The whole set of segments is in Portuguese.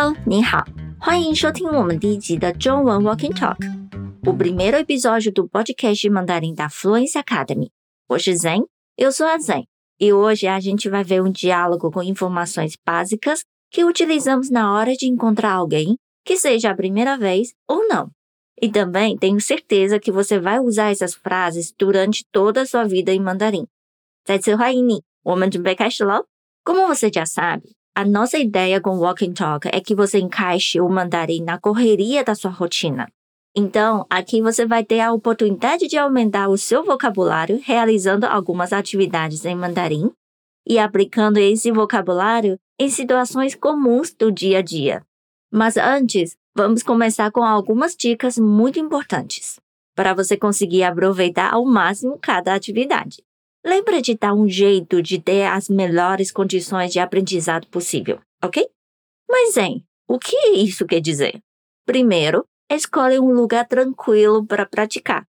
Hello，你好，欢迎收听我们第一集的中文 Walking Talk，o primeiro episódio do podcast Mandarim da Fluency Academy。我是 Zen，eu sou a Zen, e hoje a gente vai ver um diálogo com informações básicas que utilizamos na hora de encontrar alguém, que seja a primeira vez ou não. E também tenho certeza que você vai usar essas frases durante toda a sua vida em mandarim. 再次欢迎你，我们准备开始喽。Como você já sabe, a nossa ideia com o Walking Talk é que você encaixe o mandarim na correria da sua rotina. Então, aqui você vai ter a oportunidade de aumentar o seu vocabulário realizando algumas atividades em mandarim e aplicando esse vocabulário em situações comuns do dia a dia. Mas antes, vamos começar com algumas dicas muito importantes para você conseguir aproveitar ao máximo cada atividade. Lembra de dar um jeito de ter as melhores condições de aprendizado possível, ok? Mas, hein, o que isso quer dizer? Primeiro, escolhe um lugar tranquilo para praticar,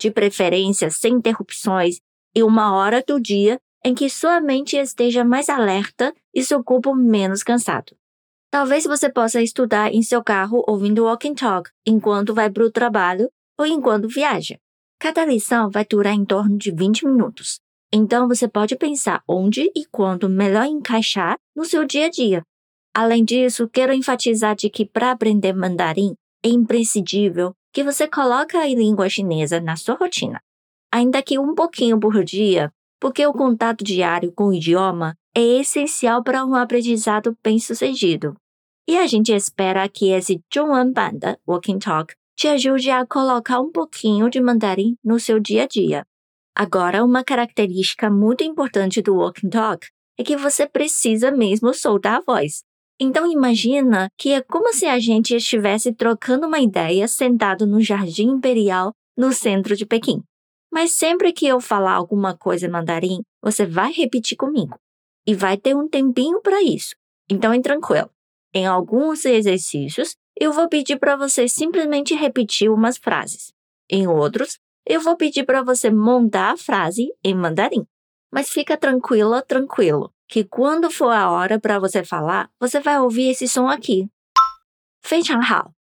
de preferência sem interrupções e uma hora do dia em que sua mente esteja mais alerta e seu corpo menos cansado. Talvez você possa estudar em seu carro ouvindo Walking Talk enquanto vai para o trabalho ou enquanto viaja. Cada lição vai durar em torno de 20 minutos. Então você pode pensar onde e quando melhor encaixar no seu dia a dia. Além disso, quero enfatizar de que para aprender mandarim é imprescindível que você coloque a língua chinesa na sua rotina. Ainda que um pouquinho por dia, porque o contato diário com o idioma é essencial para um aprendizado bem-sucedido. E a gente espera que esse Zhongwen Banda Walking Talk te ajude a colocar um pouquinho de mandarim no seu dia a dia. Agora, uma característica muito importante do Walking Talk é que você precisa mesmo soltar a voz. Então imagina que é como se a gente estivesse trocando uma ideia sentado no Jardim Imperial no centro de Pequim. Mas sempre que eu falar alguma coisa em mandarim, você vai repetir comigo. E vai ter um tempinho para isso. Então é tranquilo. Em alguns exercícios, eu vou pedir para você simplesmente repetir umas frases. Em outros, eu vou pedir para você montar a frase em mandarim. Mas fica tranquila, tranquilo, que quando for a hora para você falar, você vai ouvir esse som aqui. Feichang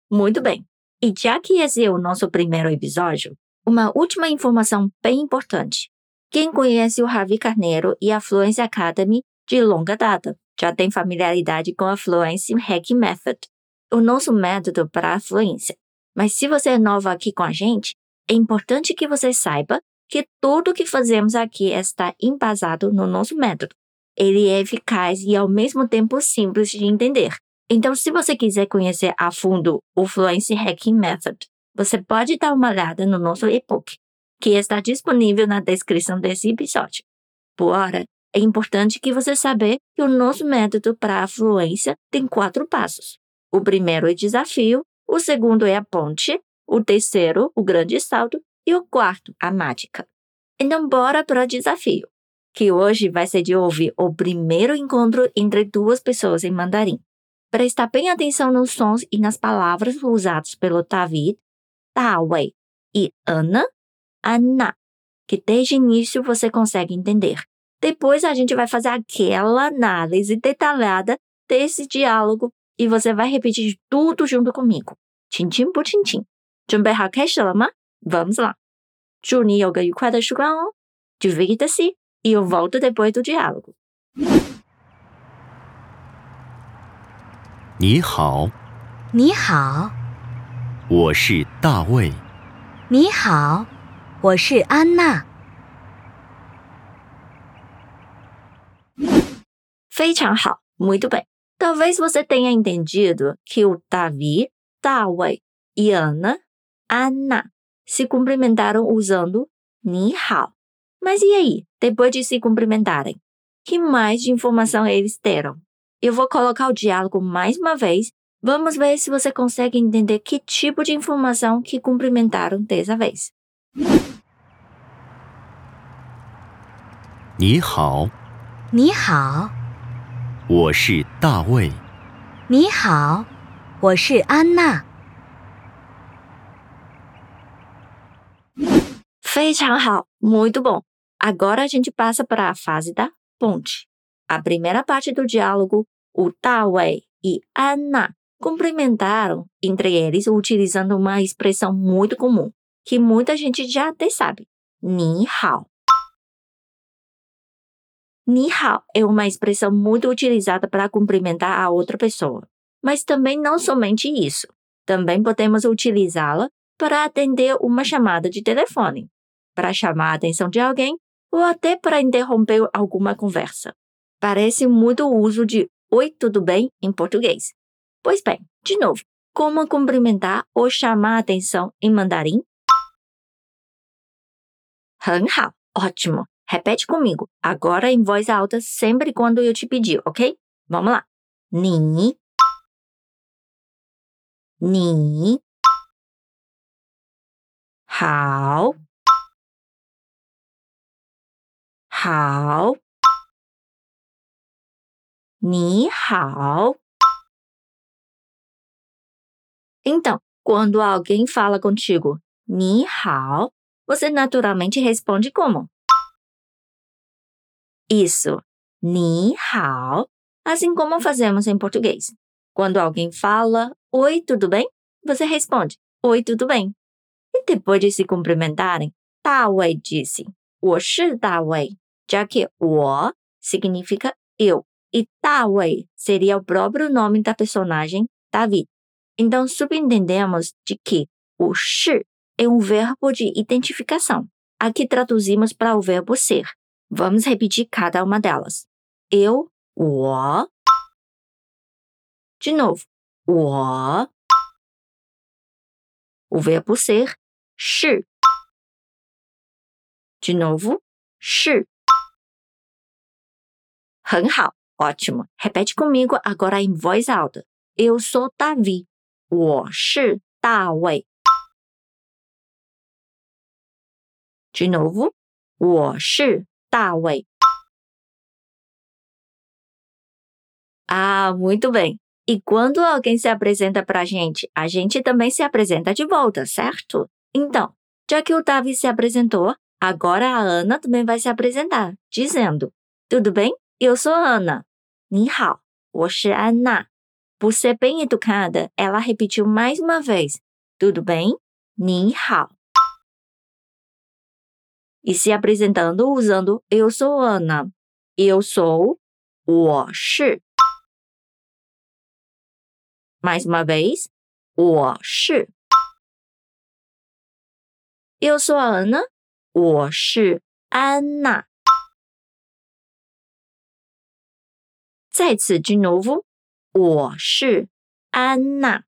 muito bem. E já que esse é o nosso primeiro episódio, uma última informação bem importante. Quem conhece o Ravi Carneiro e a Fluency Academy de longa data já tem familiaridade com a Fluency Hack Method, o nosso método para a fluência. Mas se você é nova aqui com a gente, é importante que você saiba que tudo que fazemos aqui está embasado no nosso método. Ele é eficaz e ao mesmo tempo simples de entender. Então, se você quiser conhecer a fundo o Fluency Hacking Method, você pode dar uma olhada no nosso e-book, que está disponível na descrição desse episódio. Por hora, é importante que você saiba que o nosso método para a fluência tem quatro passos. O primeiro é desafio, o segundo é a ponte, o terceiro, o grande salto, e o quarto, a mágica. Então, bora para o desafio, que hoje vai ser de ouvir o primeiro encontro entre duas pessoas em mandarim. Prestar bem atenção nos sons e nas palavras usados pelo David, Dawei e Ana, Anna, que desde o início você consegue entender. Depois a gente vai fazer aquela análise detalhada desse diálogo e você vai repetir tudo junto comigo. Tchim, por tchim. 准备好开始了吗？Vamos lá！祝你有个愉快的时光哦！Divirta-se e eu volto depois do diálogo。你好，你好，我是大卫。你好，我是安娜。非常好，muito bem. Talvez você tenha entendido que o Davi, 大卫 e Ana Ana se cumprimentaram usando ni hao. Mas e aí, depois de se cumprimentarem? Que mais de informação eles deram? Eu vou colocar o diálogo mais uma vez. Vamos ver se você consegue entender que tipo de informação que cumprimentaram dessa vez. 你好，你好，我是大卫。你好，我是安娜。 Feijão muito bom. Agora a gente passa para a fase da ponte. A primeira parte do diálogo, o Dawei e Ana cumprimentaram entre eles utilizando uma expressão muito comum, que muita gente já até sabe. Ni hao. Ni hao é uma expressão muito utilizada para cumprimentar a outra pessoa. Mas também não somente isso. Também podemos utilizá-la para atender uma chamada de telefone para chamar a atenção de alguém ou até para interromper alguma conversa. Parece muito o uso de Oi, tudo bem em português. Pois bem, de novo, como cumprimentar ou chamar a atenção em mandarim? 很好, ótimo. Repete comigo, agora em voz alta, sempre quando eu te pedir, ok? Vamos lá. Ni. Ni. Hao. Hao. Ni hao. Então, quando alguém fala contigo, ni hao, você naturalmente responde como? Isso, ni hao, assim como fazemos em português. Quando alguém fala, oi, tudo bem? Você responde, oi, tudo bem. E depois de se cumprimentarem, Da Wei disse, 我是大卫, já que o significa eu e Tawei seria o próprio nome da personagem Davi. Então subentendemos de que o shi é um verbo de identificação. Aqui traduzimos para o verbo ser. Vamos repetir cada uma delas. Eu, o. De novo, o. O verbo ser, shi. De novo, shi. 很好, ótimo. Repete comigo agora em voz alta. Eu sou Davi. 我是大卫。De novo, 我是大卫。Ah, muito bem. E quando alguém se apresenta para a gente, a gente também se apresenta de volta, certo? Então, já que o Davi se apresentou, agora a Ana também vai se apresentar, dizendo: Tudo bem? Eu sou Ana. 你好，我是安娜。por ser bem educada, ela repetiu mais uma vez: Tudo bem? 你好。E se apresentando usando Eu sou Ana. Eu sou. 我是。Mais uma vez. 我是。Eu sou a Ana. 我是安娜。 再次 de novo. 我是安娜。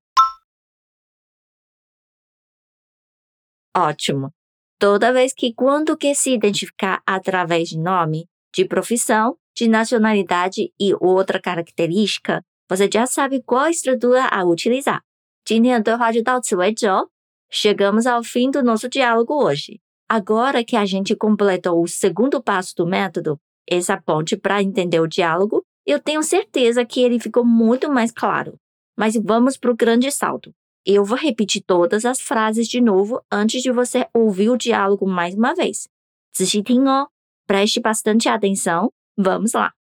Ótimo! Toda vez que quando quer se identificar através de nome, de profissão, de nacionalidade e outra característica, você já sabe qual estrutura a utilizar. 今天的对话就到此为止哦。Chegamos ao fim do nosso diálogo hoje. Agora que a gente completou o segundo passo do método, essa ponte para entender o diálogo, eu tenho certeza que ele ficou muito mais claro. Mas vamos para o grande salto. Eu vou repetir todas as frases de novo antes de você ouvir o diálogo mais uma vez. 仔细听哦, preste bastante atenção. Vamos lá.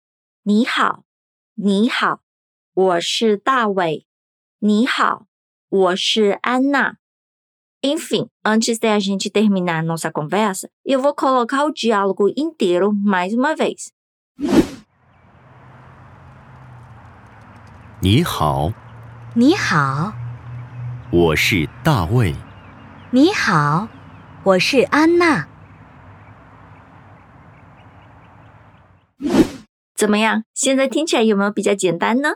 你好,你好,我是大卫.你好,我是安娜. Enfim, antes de a gente terminar nossa conversa, eu vou colocar o diálogo inteiro mais uma vez. 你好，你好，我是大卫。你好，我是安娜。怎么样？现在听起来有没有比较简单呢？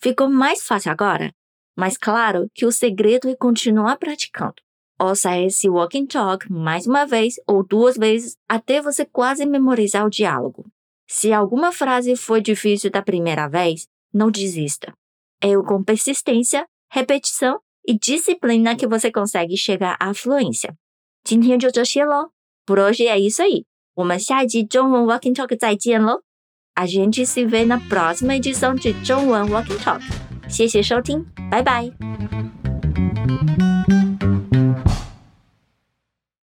Ficou mais fácil agora? Mas claro que o segredo é continuar praticando. Ouça esse walking talk mais uma vez ou duas vezes até você quase memorizar o diálogo. Se alguma frase foi difícil da primeira vez, não desista. É com persistência, repetição e disciplina que você consegue chegar à fluência. 今天就这些喽，por hoje é isso aí. 我们下一集中文 Walking Talk 再见喽！A gente se vê na próxima edição de 中文 Walking Talk。谢谢收听，拜拜。